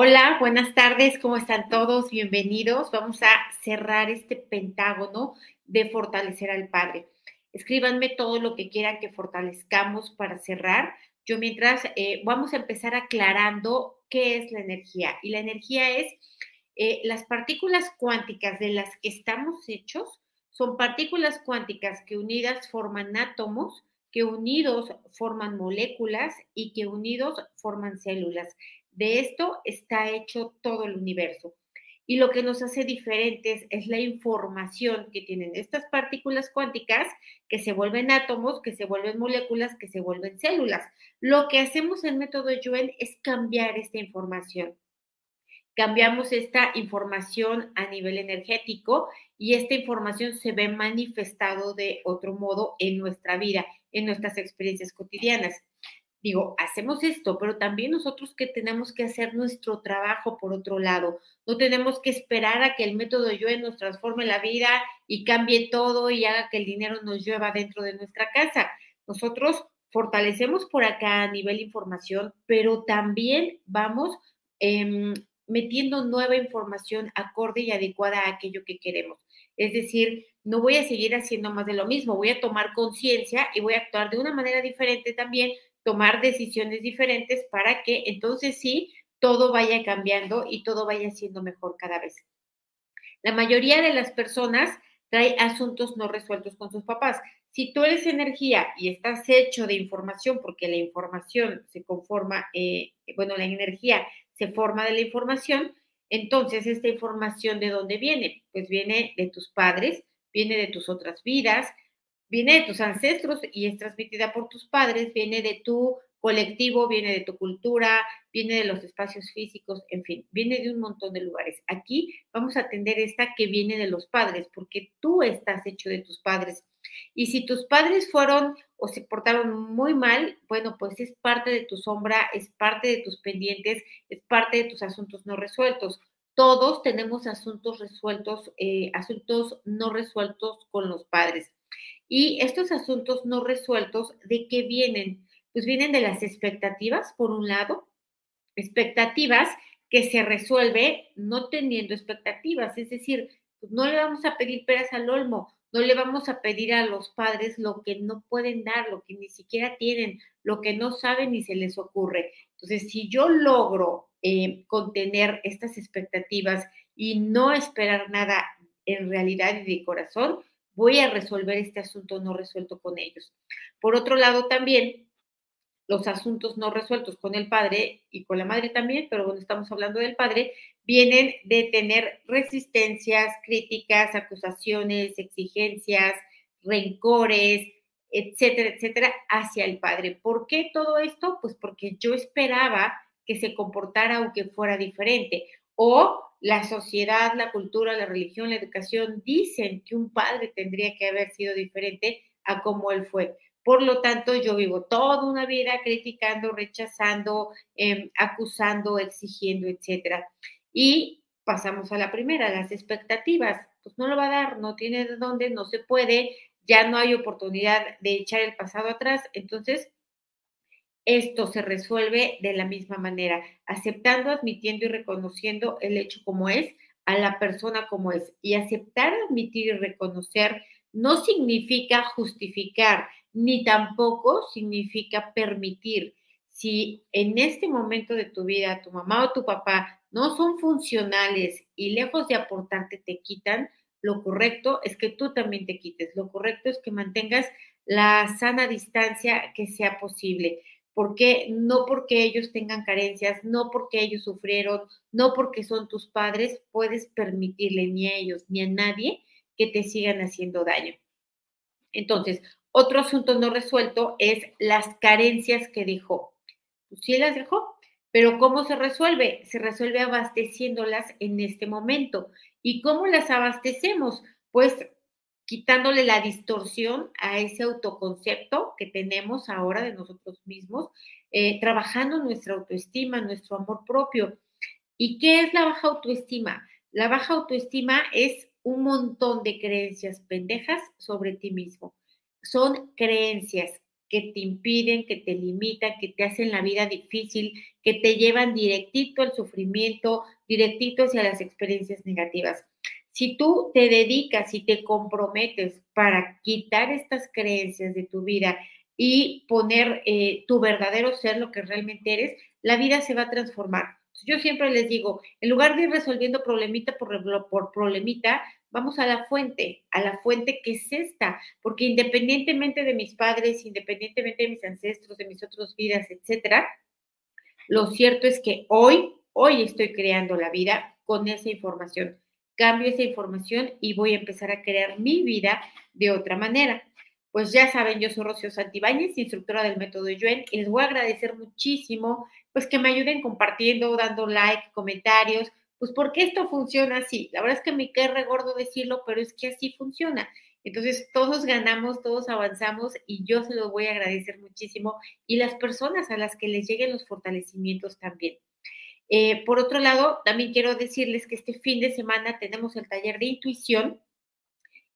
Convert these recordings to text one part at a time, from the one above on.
Hola, buenas tardes, ¿cómo están todos? Bienvenidos. Vamos a cerrar este pentágono de fortalecer al Padre. Escríbanme todo lo que quieran que fortalezcamos para cerrar. Yo mientras eh, vamos a empezar aclarando qué es la energía. Y la energía es eh, las partículas cuánticas de las que estamos hechos, son partículas cuánticas que unidas forman átomos, que unidos forman moléculas y que unidos forman células. De esto está hecho todo el universo. Y lo que nos hace diferentes es la información que tienen estas partículas cuánticas que se vuelven átomos, que se vuelven moléculas, que se vuelven células. Lo que hacemos en método Yuen es cambiar esta información. Cambiamos esta información a nivel energético y esta información se ve manifestado de otro modo en nuestra vida, en nuestras experiencias cotidianas digo, hacemos esto, pero también nosotros que tenemos que hacer nuestro trabajo por otro lado. No tenemos que esperar a que el método Yuen nos transforme la vida y cambie todo y haga que el dinero nos llueva dentro de nuestra casa. Nosotros fortalecemos por acá a nivel información, pero también vamos em, metiendo nueva información acorde y adecuada a aquello que queremos. Es decir, no voy a seguir haciendo más de lo mismo, voy a tomar conciencia y voy a actuar de una manera diferente también tomar decisiones diferentes para que entonces sí todo vaya cambiando y todo vaya siendo mejor cada vez. La mayoría de las personas trae asuntos no resueltos con sus papás. Si tú eres energía y estás hecho de información, porque la información se conforma, eh, bueno, la energía se forma de la información, entonces esta información de dónde viene? Pues viene de tus padres, viene de tus otras vidas, viene de tus ancestros y es transmitida por tus padres, viene de tu colectivo, viene de tu cultura, viene de los espacios físicos, en fin, viene de un montón de lugares. Aquí vamos a atender esta que viene de los padres, porque tú estás hecho de tus padres. Y si tus padres fueron o se portaron muy mal, bueno, pues es parte de tu sombra, es parte de tus pendientes, es parte de tus asuntos no resueltos. Todos tenemos asuntos resueltos, eh, asuntos no resueltos con los padres. Y estos asuntos no resueltos, ¿de qué vienen? Pues vienen de las expectativas, por un lado, expectativas que se resuelve no teniendo expectativas, es decir, pues no le vamos a pedir peras al olmo, no le vamos a pedir a los padres lo que no pueden dar, lo que ni siquiera tienen, lo que no saben ni se les ocurre. Entonces, si yo logro eh, contener estas expectativas y no esperar nada en realidad y de corazón, voy a resolver este asunto no resuelto con ellos. Por otro lado, también los asuntos no resueltos con el padre y con la madre también, pero cuando estamos hablando del padre, vienen de tener resistencias, críticas, acusaciones, exigencias, rencores, etcétera, etcétera, hacia el padre. ¿Por qué todo esto? Pues porque yo esperaba que se comportara aunque fuera diferente. O la sociedad, la cultura, la religión, la educación dicen que un padre tendría que haber sido diferente a como él fue. Por lo tanto, yo vivo toda una vida criticando, rechazando, em, acusando, exigiendo, etcétera. Y pasamos a la primera, las expectativas. Pues no lo va a dar, no tiene de dónde, no se puede, ya no hay oportunidad de echar el pasado atrás. Entonces, esto se resuelve de la misma manera, aceptando, admitiendo y reconociendo el hecho como es, a la persona como es. Y aceptar, admitir y reconocer no significa justificar, ni tampoco significa permitir. Si en este momento de tu vida tu mamá o tu papá no son funcionales y lejos de aportarte te quitan, lo correcto es que tú también te quites. Lo correcto es que mantengas la sana distancia que sea posible porque no porque ellos tengan carencias, no porque ellos sufrieron, no porque son tus padres, puedes permitirle ni a ellos ni a nadie que te sigan haciendo daño. Entonces, otro asunto no resuelto es las carencias que dejó. Pues sí las dejó, pero ¿cómo se resuelve? Se resuelve abasteciéndolas en este momento. ¿Y cómo las abastecemos? Pues quitándole la distorsión a ese autoconcepto que tenemos ahora de nosotros mismos, eh, trabajando nuestra autoestima, nuestro amor propio. ¿Y qué es la baja autoestima? La baja autoestima es un montón de creencias pendejas sobre ti mismo. Son creencias que te impiden, que te limitan, que te hacen la vida difícil, que te llevan directito al sufrimiento, directito hacia las experiencias negativas. Si tú te dedicas y te comprometes para quitar estas creencias de tu vida y poner eh, tu verdadero ser, lo que realmente eres, la vida se va a transformar. Yo siempre les digo, en lugar de ir resolviendo problemita por, problemita, vamos a la fuente, a la fuente que es esta, porque independientemente de mis padres, independientemente de mis ancestros, de mis otras vidas, etcétera, lo cierto es que hoy, hoy estoy creando la vida con esa información. Cambio esa información y voy a empezar a crear mi vida de otra manera. Pues ya saben, yo soy Rocío Santibáñez, instructora del método Yuen, y les voy a agradecer muchísimo, pues que me ayuden compartiendo, dando like, comentarios, pues porque esto funciona así. La verdad es que me queda regordo decirlo, pero es que así funciona. Entonces, todos ganamos, todos avanzamos y yo se los voy a agradecer muchísimo y las personas a las que les lleguen los fortalecimientos también. Eh, por otro lado, también quiero decirles que este fin de semana tenemos el taller de intuición.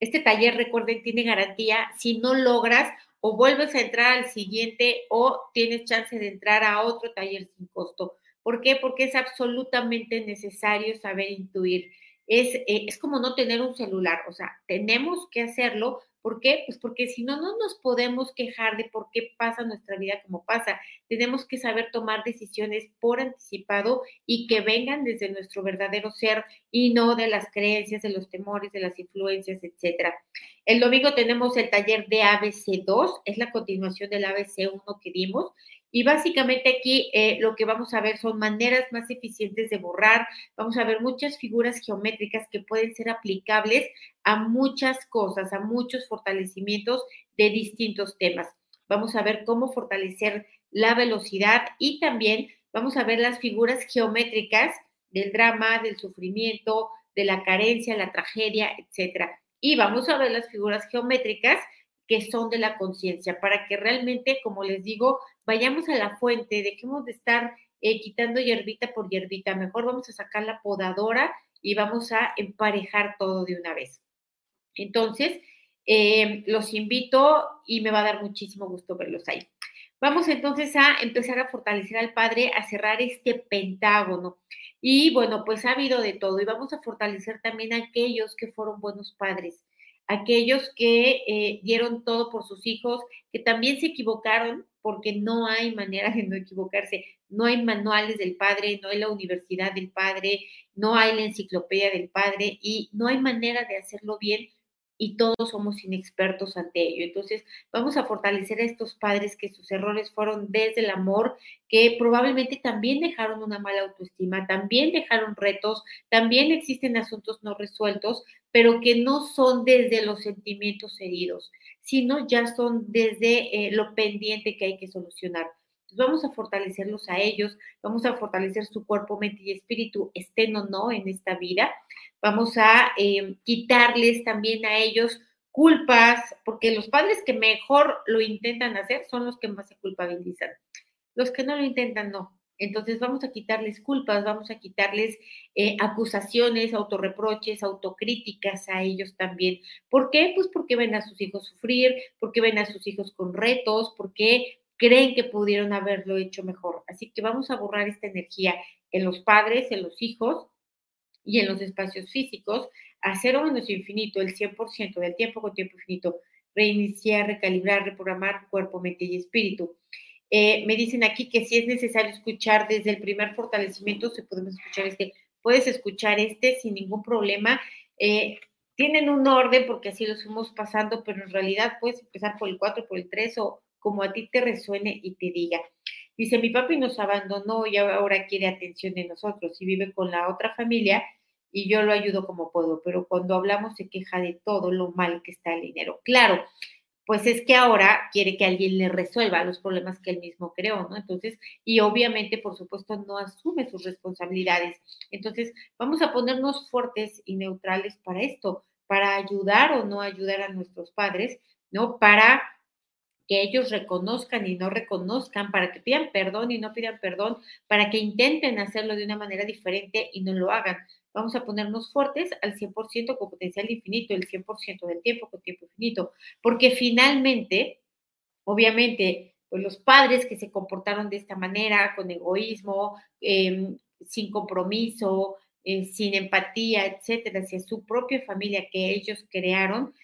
Este taller, recuerden, tiene garantía. Si no logras o vuelves a entrar al siguiente o tienes chance de entrar a otro taller sin costo. ¿Por qué? Porque es absolutamente necesario saber intuir. Es, eh, es como no tener un celular, o sea, tenemos que hacerlo. ¿Por qué? Pues porque si no, no nos podemos quejar de por qué pasa nuestra vida como pasa. Tenemos que saber tomar decisiones por anticipado y que vengan desde nuestro verdadero ser y no de las creencias, de los temores, de las influencias, etcétera. El domingo tenemos el taller de ABC2, es la continuación del ABC1 que dimos. Y básicamente aquí eh, lo que vamos a ver son maneras más eficientes de borrar. Vamos a ver muchas figuras geométricas que pueden ser aplicables a muchas cosas, a muchos fortalecimientos de distintos temas. Vamos a ver cómo fortalecer la velocidad y también vamos a ver las figuras geométricas del drama, del sufrimiento, de la carencia, la tragedia, etcétera. Y vamos a ver las figuras geométricas que son de la conciencia, para que realmente, como les digo, vayamos a la fuente, dejemos de estar eh, quitando hierbita por hierbita, mejor vamos a sacar la podadora y vamos a emparejar todo de una vez. Entonces, eh, los invito y me va a dar muchísimo gusto verlos ahí. Vamos entonces a empezar a fortalecer al Padre, a cerrar este pentágono. Y bueno, pues ha habido de todo y vamos a fortalecer también a aquellos que fueron buenos padres, aquellos que eh, dieron todo por sus hijos, que también se equivocaron, porque no hay manera de no equivocarse. No hay manuales del padre, no hay la universidad del padre, no hay la enciclopedia del padre y no hay manera de hacerlo bien y todos somos inexpertos ante ello. Entonces, vamos a fortalecer a estos padres que sus errores fueron desde el amor, que probablemente también dejaron una mala autoestima, también dejaron retos, también existen asuntos no resueltos, pero que no son desde los sentimientos heridos, sino ya son desde eh, lo pendiente que hay que solucionar. Vamos a fortalecerlos a ellos, vamos a fortalecer su cuerpo, mente y espíritu, estén o no en esta vida vamos a eh, quitarles también a ellos culpas, porque los padres que mejor lo intentan hacer son los que más se culpabilizan. Los que no lo intentan, no. Entonces vamos a quitarles culpas, vamos a quitarles eh, acusaciones, autorreproches, autocríticas a ellos también. ¿Por qué? Pues porque ven a sus hijos sufrir, porque ven a sus hijos con retos, porque creen que pudieron haberlo hecho mejor. Así que vamos a borrar esta energía en los padres, en los hijos, y en los espacios físicos a cero menos infinito, el 100% del tiempo con tiempo infinito, reiniciar, recalibrar, reprogramar cuerpo, mente y espíritu. Eh, me dicen aquí que si es necesario escuchar desde el primer fortalecimiento, se podemos escuchar este, puedes escuchar este sin ningún problema. Eh, tienen un orden porque así los fuimos pasando, pero en realidad puedes empezar por el 4, por el 3 o como a ti te resuene y te diga. Dice, mi papi nos abandonó y ahora quiere atención de nosotros y vive con la otra familia y yo lo ayudo como puedo, pero cuando hablamos se queja de todo lo mal que está el dinero. Claro, pues es que ahora quiere que alguien le resuelva los problemas que él mismo creó, ¿no? Entonces, y obviamente, por supuesto, no asume sus responsabilidades. Entonces, vamos a ponernos fuertes y neutrales para esto, para ayudar o no ayudar a nuestros padres, ¿no? Para que ellos reconozcan y no reconozcan, para que pidan perdón y no pidan perdón, para que intenten hacerlo de una manera diferente y no lo hagan. Vamos a ponernos fuertes al 100% con potencial infinito, el 100% del tiempo con tiempo infinito, porque finalmente obviamente, pues los padres que se comportaron de esta manera, con egoísmo, em, sin compromiso, eh, sin empatía, etcétera, hacia su propia familia que ellos crearon,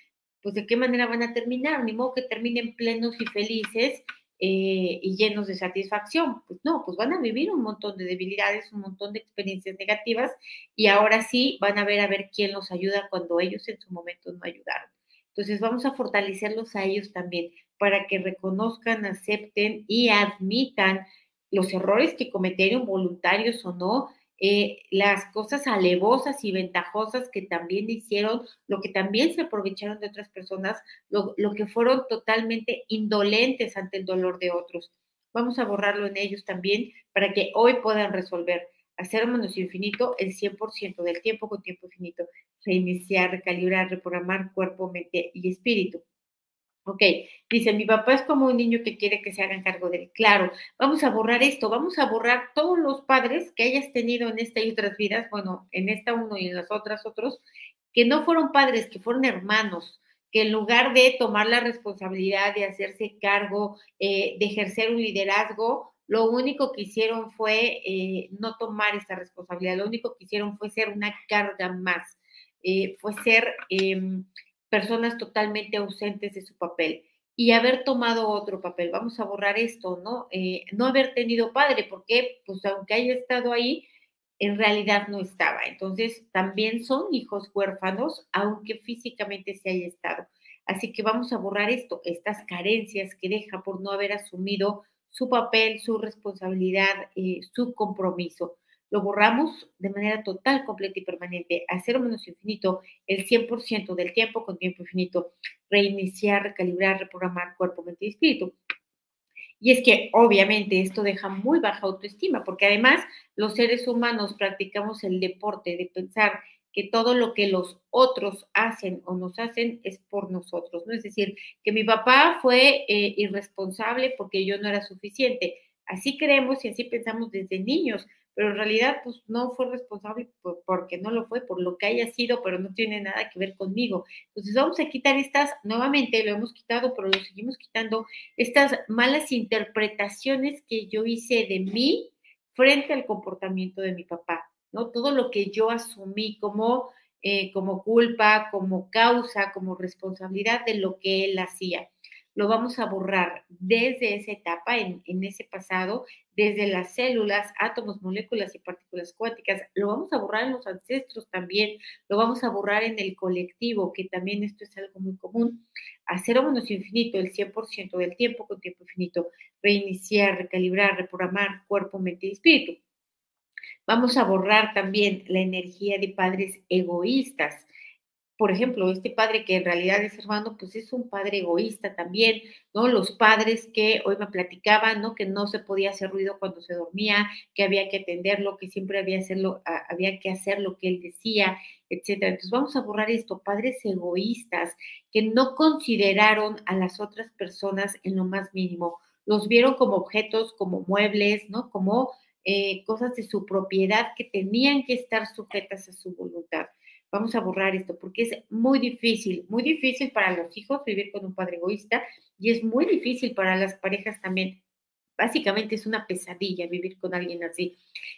pues de qué manera van a terminar, ni modo que terminen plenos y felices eh, y llenos de satisfacción. Pues no, pues van a vivir un montón de debilidades, un montón de experiencias negativas y ahora sí van a ver a ver quién los ayuda cuando ellos en su momento no ayudaron. Entonces vamos a fortalecerlos a ellos también para que reconozcan, acepten y admitan los errores que cometieron, voluntarios o no, eh, las cosas alevosas y ventajosas que también hicieron, lo que también se aprovecharon de otras personas, lo, lo que fueron totalmente indolentes ante el dolor de otros. Vamos a borrarlo en ellos también para que hoy puedan resolver, hacer menos infinito el 100% del tiempo con tiempo infinito, reiniciar, recalibrar, reprogramar cuerpo, mente y espíritu. Ok, dice, mi papá es como un niño que quiere que se hagan cargo de él. Claro, vamos a borrar esto, vamos a borrar todos los padres que hayas tenido en esta y otras vidas, bueno, en esta uno y en las otras otros, que no fueron padres, que fueron hermanos, que en lugar de tomar la responsabilidad de hacerse cargo, eh, de ejercer un liderazgo, lo único que hicieron fue eh, no tomar esa responsabilidad, lo único que hicieron fue ser una carga más, eh, fue ser em, personas totalmente ausentes de su papel y haber tomado otro papel. Vamos a borrar esto, ¿no? Eh, no haber tenido padre, porque pues aunque haya estado ahí, en realidad no estaba. Entonces, también son hijos huérfanos, aunque físicamente se haya estado. Así que vamos a borrar esto, estas carencias que deja por no haber asumido su papel, su responsabilidad, eh, su compromiso lo borramos de manera total, completa y permanente, a cero menos infinito, el 100% del tiempo con tiempo infinito, reiniciar, recalibrar, reprogramar cuerpo, mente y espíritu. Y es que obviamente esto deja muy baja autoestima, porque además los seres humanos practicamos el deporte de pensar que todo lo que los otros hacen o nos hacen es por nosotros, ¿no? Es decir, que mi papá fue eh, irresponsable porque yo no era suficiente. Así creemos y así pensamos desde niños, pero en realidad pues no fue responsable porque no lo fue, por lo que haya sido, pero no tiene nada que ver conmigo. Entonces vamos a quitar estas, nuevamente lo hemos quitado, pero lo seguimos quitando, estas malas interpretaciones que yo hice de mí frente al comportamiento de mi papá, ¿no? Todo lo que yo asumí como, eh, como culpa, como causa, como responsabilidad de lo que él hacía lo vamos a borrar desde esa etapa, en, ese pasado, desde las células, átomos, moléculas y partículas cuánticas. Lo vamos a borrar en los ancestros también, lo vamos a borrar en el colectivo, que también esto es algo muy común. Hacer menos infinito el 100% del tiempo con tiempo infinito, reiniciar, recalibrar, reprogramar cuerpo, mente y espíritu. Vamos a borrar también la energía de padres egoístas por ejemplo, este padre que en realidad es hermano, pues es un padre egoísta también, ¿no? Los padres que hoy me platicaban, ¿no? Que no se podía hacer ruido cuando se dormía, que había que atenderlo, que siempre había, hacerlo, había que hacer lo que él decía, etcétera. Entonces vamos a borrar esto, padres egoístas que no consideraron a las otras personas en lo más mínimo, los vieron como objetos, como muebles, ¿no? Como eh, cosas de su propiedad que tenían que estar sujetas a su voluntad vamos a borrar esto, porque es muy difícil, muy difícil para los hijos vivir con un padre egoísta y es muy difícil para las parejas también. Básicamente es una pesadilla vivir con alguien así.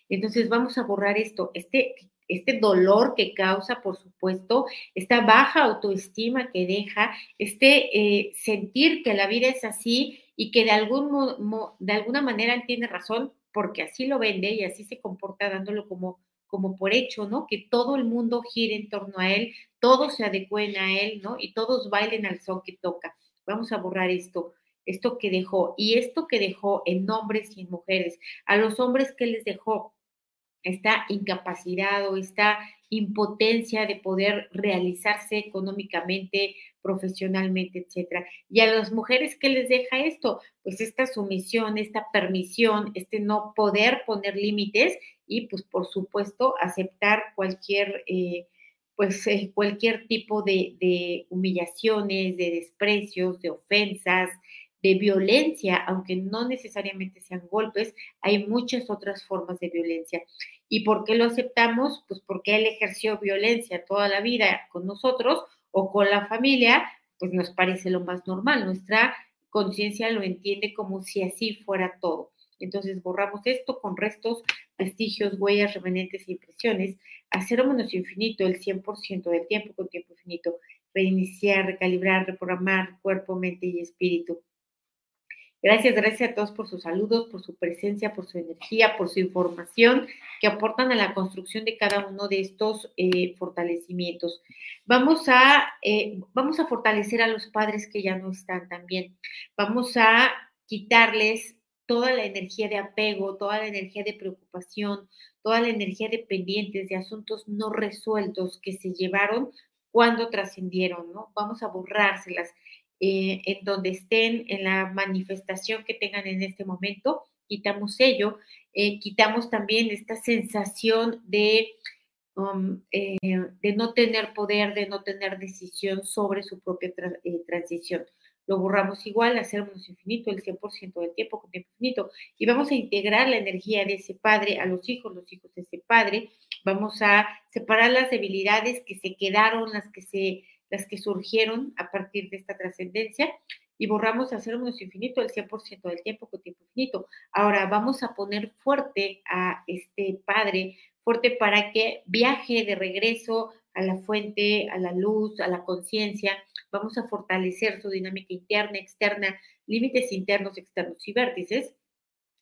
Entonces vamos a borrar esto, este, este dolor que causa, por supuesto, esta baja autoestima que deja, este eh, sentir que la vida es así y que de, algún, de alguna manera tiene razón porque así lo vende y así se comporta dándolo como como por hecho, ¿no? Que todo el mundo gire en torno a él, todos se adecuen a él, ¿no? Y todos bailen al son que toca. Vamos a borrar esto, esto que dejó, y esto que dejó en hombres y en mujeres, a los hombres que les dejó esta incapacidad o esta impotencia de poder realizarse económicamente, profesionalmente, etcétera. Y a las mujeres, ¿qué les deja esto? Pues esta sumisión, esta permisión, este no poder poner límites y pues por supuesto aceptar cualquier, eh, pues, eh, cualquier tipo de, de, humillaciones, de desprecios, de ofensas, de violencia, aunque no necesariamente sean golpes, hay muchas otras formas de violencia. ¿Y por qué lo aceptamos? Pues porque él ejerció violencia toda la vida con nosotros o con la familia, pues nos parece lo más normal. Nuestra conciencia lo entiende como si así fuera todo. Entonces borramos esto con restos, vestigios, huellas, remanentes e impresiones a cero menos infinito el 100% del tiempo con tiempo infinito. Reiniciar, recalibrar, reprogramar cuerpo, mente y espíritu. Gracias, gracias a todos por sus saludos, por su presencia, por su energía, por su información que aportan a la construcción de cada uno de estos eh, fortalecimientos. Vamos a, eh, vamos a fortalecer a los padres que ya no están también. Vamos a quitarles toda la energía de apego, toda la energía de preocupación, toda la energía de pendientes, de asuntos no resueltos que se llevaron cuando trascendieron, ¿no? Vamos a borrárselas eh, en donde estén, en la manifestación que tengan en este momento, quitamos ello, eh, quitamos también esta sensación de, um, eh, de no tener poder, de no tener decisión sobre su propia transición lo borramos igual, hacemos infinito el 100% del tiempo con tiempo infinito y vamos a integrar la energía de ese padre a los hijos, los hijos de ese padre, vamos a separar las debilidades que se quedaron, las que se las que surgieron a partir de esta trascendencia y borramos a menos infinito el 100% del tiempo con tiempo infinito. Ahora vamos a poner fuerte a este padre, fuerte para que viaje de regreso a la fuente, a la luz, a la conciencia, vamos a fortalecer su dinámica interna, externa, límites internos, externos y vértices,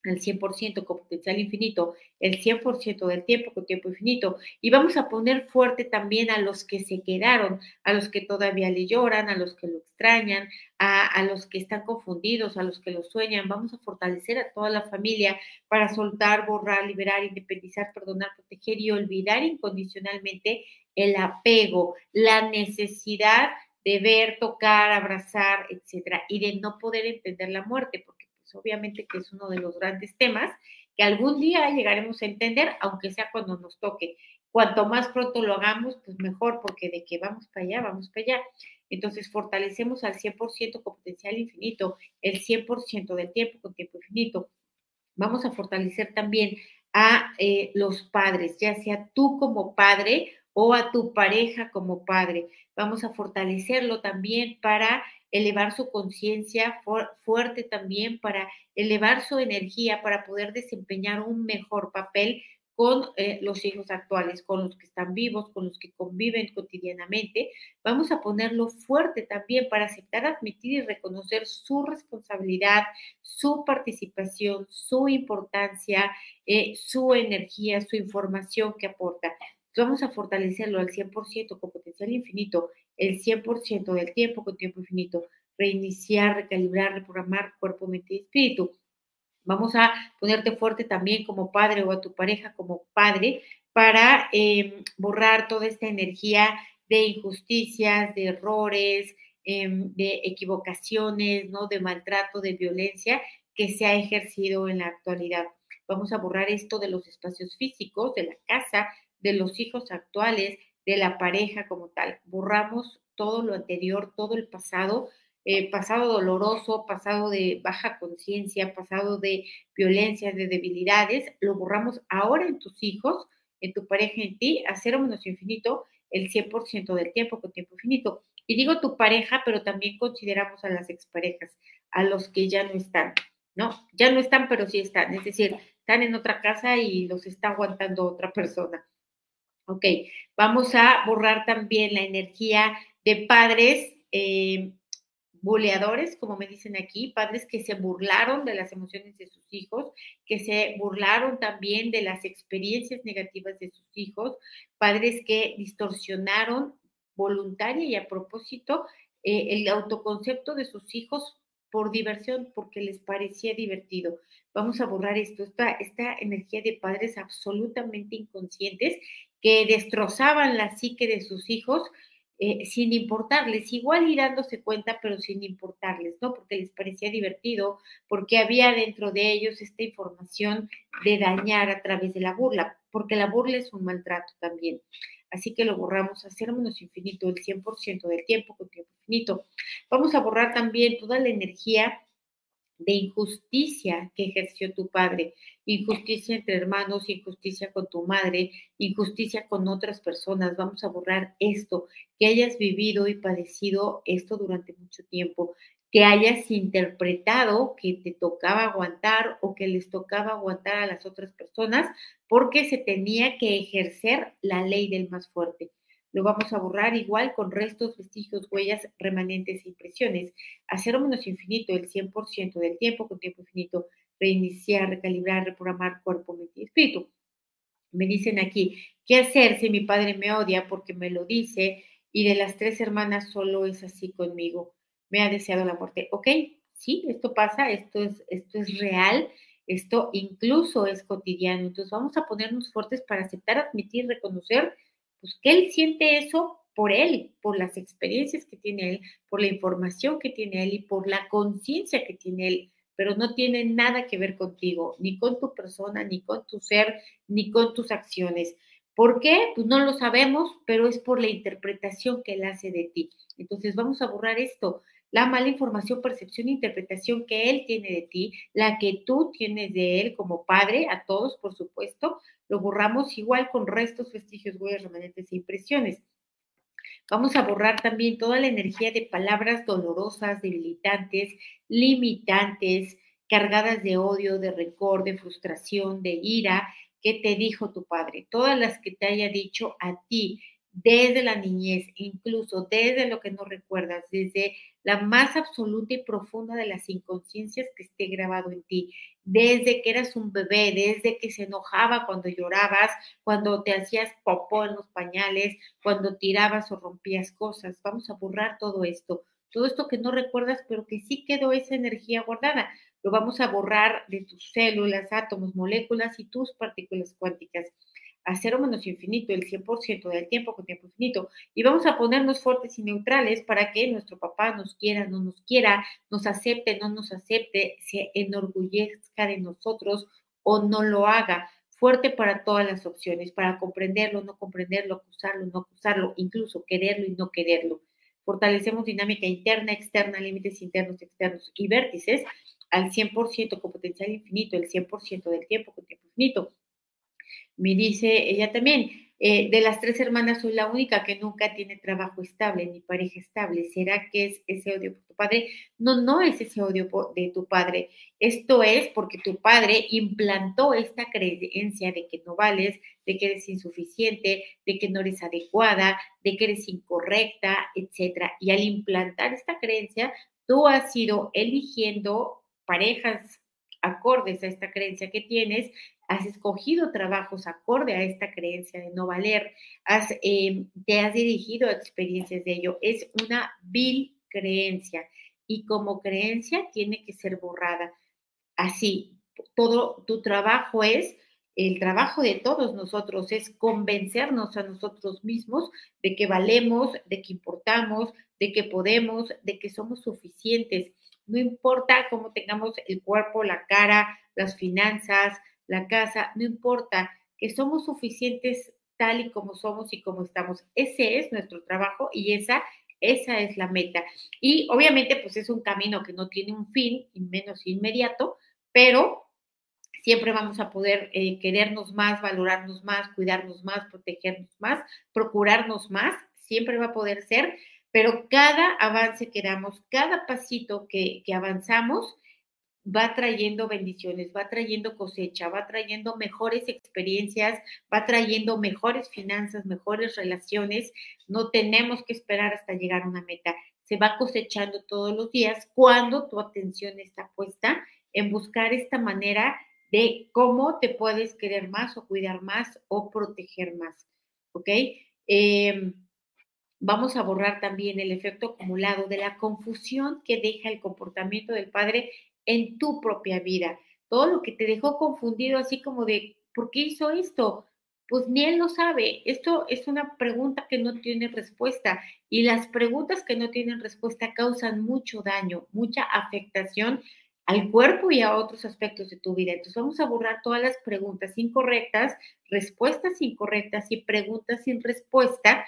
al 100% con potencial infinito, el 100% del tiempo con tiempo infinito. Y vamos a poner fuerte también a los que se quedaron, a los que todavía le lloran, a los que lo extrañan, a, a, los que están confundidos, a los que lo sueñan. Vamos a fortalecer a toda la familia para soltar, borrar, liberar, independizar, perdonar, proteger y olvidar incondicionalmente el apego, la necesidad de ver, tocar, abrazar, etcétera, y de no poder entender la muerte, porque pues obviamente que es uno de los grandes temas que algún día llegaremos a entender, aunque sea cuando nos toque. Cuanto más pronto lo hagamos, pues mejor, porque de que vamos para allá, vamos para allá. Entonces, fortalecemos al 100% con potencial infinito, el 100% del tiempo con tiempo infinito. Vamos a fortalecer también a eh, los padres, ya sea tú como padre o a tu pareja como padre. Vamos a fortalecerlo también para elevar su conciencia fuerte también, para elevar su energía, para poder desempeñar un mejor papel con eh, los hijos actuales, con los que están vivos, con los que conviven cotidianamente. Vamos a ponerlo fuerte también para aceptar, admitir y reconocer su responsabilidad, su participación, su importancia, eh, su energía, su información que aporta vamos a fortalecerlo al 100% con potencial infinito, el 100% del tiempo con tiempo infinito, reiniciar, recalibrar, reprogramar cuerpo, mente y espíritu. Vamos a ponerte fuerte también como padre o a tu pareja como padre para em, borrar toda esta energía de injusticias, de errores, em, de equivocaciones, ¿no? De maltrato, de violencia que se ha ejercido en la actualidad. Vamos a borrar esto de los espacios físicos, de la casa, de los hijos actuales, de la pareja como tal. Borramos todo lo anterior, todo el pasado, eh, pasado doloroso, pasado de baja conciencia, pasado de violencia, de debilidades, lo borramos ahora en tus hijos, en tu pareja, en ti, a cero menos infinito, el 100% del tiempo con tiempo infinito. Y digo tu pareja, pero también consideramos a las exparejas, a los que ya no están, ¿no? Ya no están, pero sí están, es decir, están en otra casa y los está aguantando otra persona. Ok, vamos a borrar también la energía de padres eh, buleadores, como me dicen aquí, padres que se burlaron de las emociones de sus hijos, que se burlaron también de las experiencias negativas de sus hijos, padres que distorsionaron voluntaria y a propósito eh, el autoconcepto de sus hijos por diversión, porque les parecía divertido. Vamos a borrar esto, esta, esta energía de padres absolutamente inconscientes que destrozaban la psique de sus hijos eh, sin importarles, igual y dándose cuenta, pero sin importarles, ¿no? Porque les parecía divertido, porque había dentro de ellos esta información de dañar a través de la burla, porque la burla es un maltrato también. Así que lo borramos a infinito el 100% del tiempo con tiempo infinito. Vamos a borrar también toda la energía de injusticia que ejerció tu padre, injusticia entre hermanos, injusticia con tu madre, injusticia con otras personas. Vamos a borrar esto, que hayas vivido y padecido esto durante mucho tiempo, que hayas interpretado que te tocaba aguantar o que les tocaba aguantar a las otras personas porque se tenía que ejercer la ley del más fuerte. Lo vamos a borrar igual con restos, vestigios, huellas, remanentes impresiones. Hacer menos infinito el 100% del tiempo con tiempo infinito. Reiniciar, recalibrar, reprogramar cuerpo, mente y espíritu. Me dicen aquí, ¿qué hacer si mi padre me odia porque me lo dice y de las tres hermanas solo es así conmigo? me ha deseado la muerte. Ok, sí, esto pasa, esto es, esto es real, esto incluso es cotidiano. Entonces vamos a ponernos fuertes para aceptar, admitir, reconocer, pues que él siente eso por él, por las experiencias que tiene él, por la información que tiene él y por la conciencia que tiene él, pero no tiene nada que ver contigo, ni con tu persona, ni con tu ser, ni con tus acciones. ¿Por qué? Pues no lo sabemos, pero es por la interpretación que él hace de ti. Entonces vamos a borrar esto la mala información, percepción e interpretación que él tiene de ti, la que tú tienes de él como padre, a todos, por supuesto, lo borramos igual con restos, vestigios, huellas, remanentes e impresiones. Vamos a borrar también toda la energía de palabras dolorosas, debilitantes, limitantes, cargadas de odio, de rencor, de frustración, de ira, que te dijo tu padre, todas las que te haya dicho a ti desde la niñez, incluso desde lo que no recuerdas, desde la más absoluta y profunda de las inconsciencias que esté grabado en ti, desde que eras un bebé, desde que se enojaba cuando llorabas, cuando te hacías popó en los pañales, cuando tirabas o rompías cosas. Vamos a borrar todo esto, todo esto que no recuerdas, pero que sí quedó esa energía guardada. Lo vamos a borrar de tus células, átomos, moléculas y tus partículas cuánticas a cero menos infinito, el 100% del tiempo con tiempo infinito. Y vamos a ponernos fuertes y neutrales para que nuestro papá nos quiera, no nos quiera, nos acepte, no nos acepte, se enorgullezca de nosotros o no lo haga. Fuerte para todas las opciones, para comprenderlo, no comprenderlo, acusarlo, no acusarlo, incluso quererlo y no quererlo. Fortalecemos dinámica interna, externa, límites internos, externos y vértices al 100% con potencial infinito, el 100% del tiempo con tiempo infinito me dice ella también, eh, de las tres hermanas soy la única que nunca tiene trabajo estable ni pareja estable. ¿Será que es ese odio por tu padre? No, no es ese odio de tu padre. Esto es porque tu padre implantó esta creencia de que no vales, de que eres insuficiente, de que no eres adecuada, de que eres incorrecta, etc. Y al implantar esta creencia, tú has ido eligiendo parejas acordes a esta creencia que tienes has escogido trabajos acorde a esta creencia de no valer, eh, te has dirigido a experiencias de ello. Es una vil creencia y como creencia tiene que ser borrada. Así, todo tu trabajo es, el trabajo de todos nosotros es convencernos a nosotros mismos de que valemos, de que importamos, de que podemos, de que somos suficientes. No importa cómo tengamos el cuerpo, la cara, las finanzas, la casa, no importa, que somos suficientes tal y como somos y como estamos. Ese es nuestro trabajo y esa, esa es la meta. Y obviamente, pues es un camino que no tiene un fin, y menos inmediato, pero siempre vamos a poder eh, querernos más, valorarnos más, cuidarnos más, protegernos más, procurarnos más, siempre va a poder ser, pero cada avance que damos, cada pasito que, avanzamos, va trayendo bendiciones, va trayendo cosecha, va trayendo mejores experiencias, va trayendo mejores finanzas, mejores relaciones. No tenemos que esperar hasta llegar a una meta. Se va cosechando todos los días cuando tu atención está puesta en buscar esta manera de cómo te puedes querer más o cuidar más o proteger más. ¿Ok? Em, vamos a borrar también el efecto acumulado de la confusión que deja el comportamiento del padre en tu propia vida. Todo lo que te dejó confundido, así como de, ¿por qué hizo esto? Pues ni él lo sabe. Esto es una pregunta que no tiene respuesta y las preguntas que no tienen respuesta causan mucho daño, mucha afectación al cuerpo y a otros aspectos de tu vida. Entonces vamos a borrar todas las preguntas incorrectas, respuestas incorrectas y preguntas sin respuesta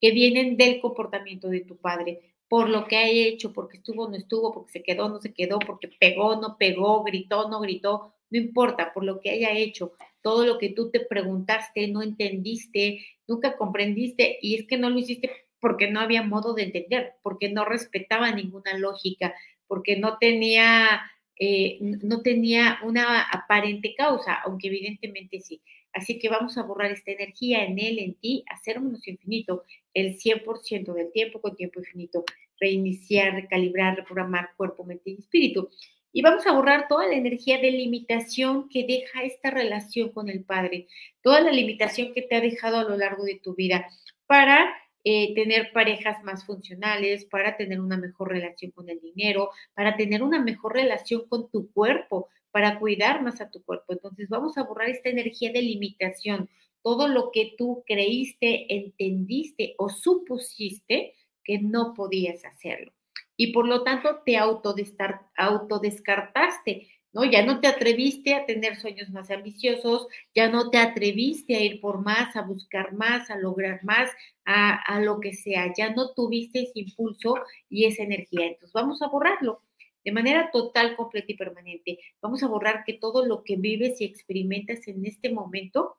que vienen del comportamiento de tu padre por lo que ha hecho, porque estuvo, no estuvo, porque se quedó, no se quedó, porque pegó, no pegó, gritó, no gritó, no importa, por lo que haya hecho, todo lo que tú te preguntaste, no entendiste, nunca comprendiste, y es que no lo hiciste porque no había modo de entender, porque no respetaba ninguna lógica, porque no tenía, eh, no tenía una aparente causa, aunque evidentemente sí. Así que vamos a borrar esta energía en él, en ti, hacer menos infinito el 100% del tiempo con tiempo infinito, reiniciar, recalibrar, reprogramar cuerpo, mente y espíritu. Y vamos a borrar toda la energía de limitación que deja esta relación con el Padre, toda la limitación que te ha dejado a lo largo de tu vida para eh, tener parejas más funcionales, para tener una mejor relación con el dinero, para tener una mejor relación con tu cuerpo, para cuidar más a tu cuerpo. Entonces vamos a borrar esta energía de limitación, todo lo que tú creíste, entendiste o supusiste que no podías hacerlo y por lo tanto te autodescartaste, Ya no te atreviste a tener sueños más ambiciosos, ya no te atreviste a ir por más, a buscar más, a lograr más, a, a lo que sea, ya no tuviste ese impulso y esa energía. Entonces vamos a borrarlo de manera total, completa y permanente. Vamos a borrar que todo lo que vives y experimentas en este momento,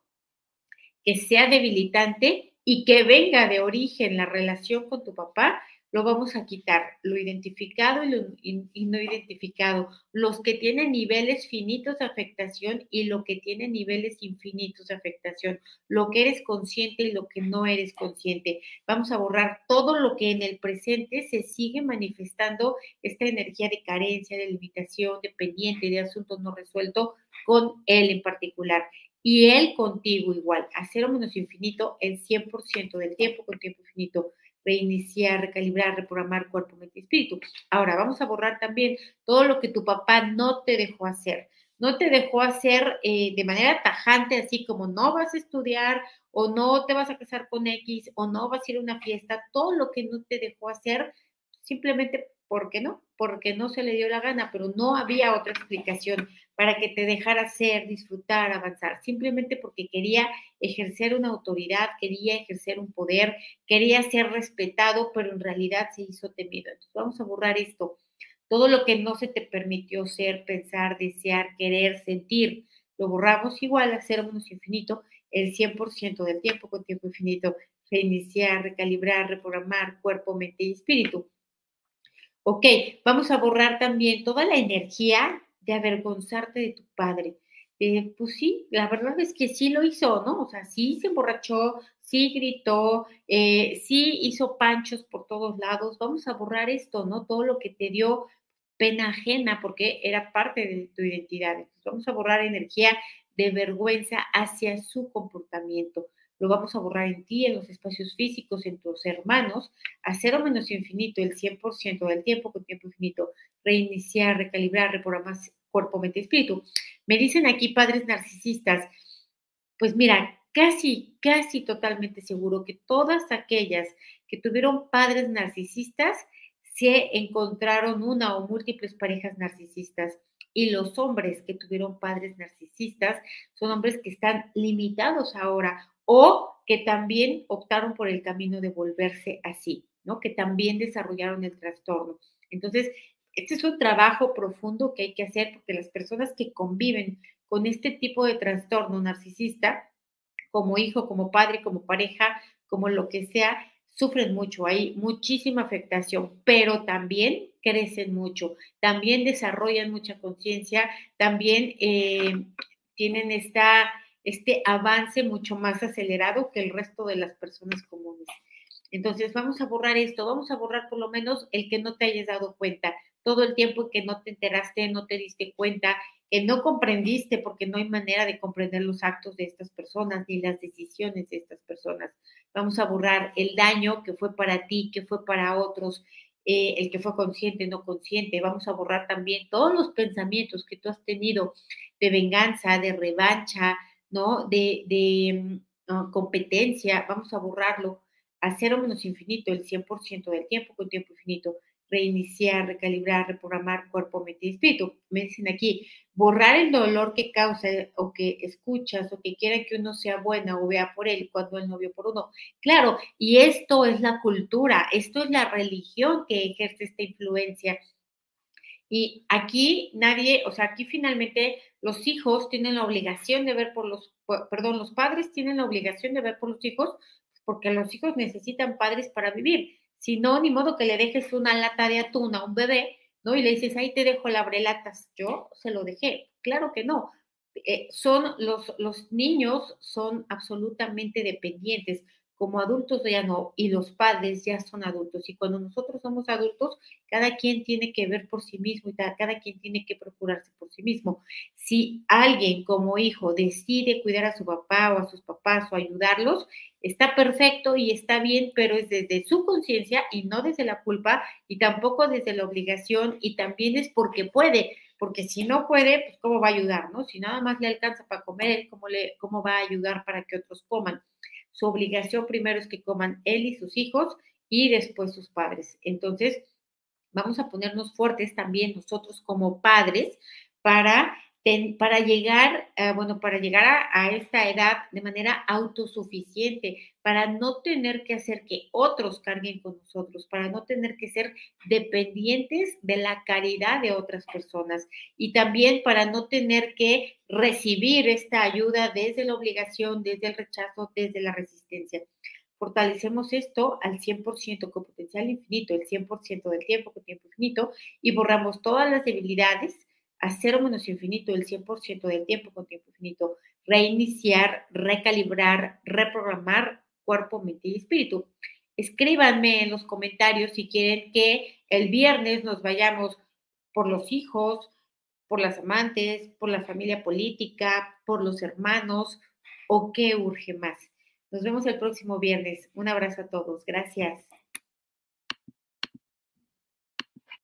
que sea debilitante y que venga de origen la relación con tu papá, lo vamos a quitar, lo identificado y lo no identificado, los que tienen niveles finitos de afectación y lo que tiene niveles infinitos de afectación, lo que eres consciente y lo que no eres consciente. Vamos a borrar todo lo que en el presente se sigue manifestando esta energía de carencia, de limitación, de pendiente, de asunto no resuelto con él en particular. Y él contigo igual, a cero menos infinito el 100% del tiempo con tiempo infinito reiniciar, recalibrar, reprogramar cuerpo, mente y espíritu. Ahora, vamos a borrar también todo lo que tu papá no te dejó hacer. No te dejó hacer eh, de manera tajante, así como no vas a estudiar o no te vas a casar con X o no vas a ir a una fiesta, todo lo que no te dejó hacer, simplemente ¿Por qué no? Porque no se le dio la gana, pero no había otra explicación para que te dejara ser, disfrutar, avanzar, simplemente porque quería ejercer una autoridad, quería ejercer un poder, quería ser respetado, pero en realidad se hizo temido. Entonces vamos a borrar esto. Todo lo que no se te permitió ser, pensar, desear, querer, sentir, lo borramos igual a cero menos infinito el 100% del tiempo con tiempo infinito, reiniciar, recalibrar, reprogramar cuerpo, mente y espíritu. Ok, vamos a borrar también toda la energía de avergonzarte de tu padre. Eh, pues sí, la verdad es que sí lo hizo, ¿no? O sea, sí se emborrachó, sí gritó, eh, sí hizo panchos por todos lados. Vamos a borrar esto, ¿no? Todo lo que te dio pena ajena porque era parte de tu identidad. Entonces, vamos a borrar energía de vergüenza hacia su comportamiento lo vamos a borrar en ti, en los espacios físicos, en tus hermanos, a cero menos infinito el 100% del tiempo con tiempo infinito, reiniciar, recalibrar, reprogramar cuerpo, mente espíritu. Me dicen aquí padres narcisistas, pues mira, casi, casi totalmente seguro que todas aquellas que tuvieron padres narcisistas se encontraron una o múltiples parejas narcisistas. Y los hombres que tuvieron padres narcisistas son hombres que están limitados ahora o que también optaron por el camino de volverse así, ¿no? Que también desarrollaron el trastorno. Entonces, este es un trabajo profundo que hay que hacer porque las personas que conviven con este tipo de trastorno narcisista, como hijo, como padre, como pareja, como lo que sea, sufren mucho, hay muchísima afectación, pero también crecen mucho, también desarrollan mucha conciencia, también eh, tienen esta este avance mucho más acelerado que el resto de las personas comunes. Entonces, vamos a borrar esto, vamos a borrar por lo menos el que no te hayas dado cuenta, todo el tiempo que no te enteraste, no te diste cuenta, que no comprendiste, porque no hay manera de comprender los actos de estas personas ni las decisiones de estas personas. Vamos a borrar el daño que fue para ti, que fue para otros, eh, el que fue consciente, no consciente. Vamos a borrar también todos los pensamientos que tú has tenido de venganza, de revancha, ¿no? De, de mm, competencia, vamos a borrarlo a cero menos infinito el 100% del tiempo con tiempo infinito, reiniciar, recalibrar, reprogramar cuerpo, mente y espíritu. Me dicen aquí, borrar el dolor que causa o que escuchas o que quiera que uno sea buena o vea por él cuando él no vio por uno. Claro, y esto es la cultura, esto es la religión que ejerce esta influencia. Y aquí nadie, o sea, aquí finalmente los hijos tienen la obligación de ver por los, perdón, los padres tienen la obligación de ver por los hijos porque los hijos necesitan padres para vivir. Si no, ni modo que le dejes una lata de atún a un bebé, ¿no? Y le dices, ahí te dejo la abrelatas. Yo se lo dejé. Claro que no. Eh, son los, los niños son absolutamente dependientes como adultos ya no, y los padres ya son adultos. Y cuando nosotros somos adultos, cada quien tiene que ver por sí mismo y cada quien tiene que procurarse por sí mismo. Si alguien como hijo decide cuidar a su papá o a sus papás o ayudarlos, está perfecto y está bien, pero es desde su conciencia y no desde la culpa y tampoco desde la obligación y también es porque puede. Porque si no puede, pues cómo va a ayudar, ¿no? Si nada más le alcanza para comer, ¿cómo, le, cómo va a ayudar para que otros coman? Su obligación primero es que coman él y sus hijos y después sus padres. Entonces, vamos a ponernos fuertes también nosotros como padres para para llegar, eh, bueno, para llegar a, a, esta edad de manera autosuficiente, para no tener que hacer que otros carguen con nosotros, para no tener que ser dependientes de la caridad de otras personas y también para no tener que recibir esta ayuda desde la obligación, desde el rechazo, desde la resistencia. Fortalecemos esto al 100% con potencial infinito, el 100% del tiempo con tiempo infinito, y borramos todas las debilidades a cero menos infinito el 100% del tiempo con tiempo infinito, reiniciar, recalibrar, reprogramar cuerpo, mente y espíritu. Escríbanme en los comentarios si quieren que el viernes nos vayamos por los hijos, por las amantes, por la familia política, por los hermanos o qué urge más. Nos vemos el próximo viernes. Un abrazo a todos. Gracias.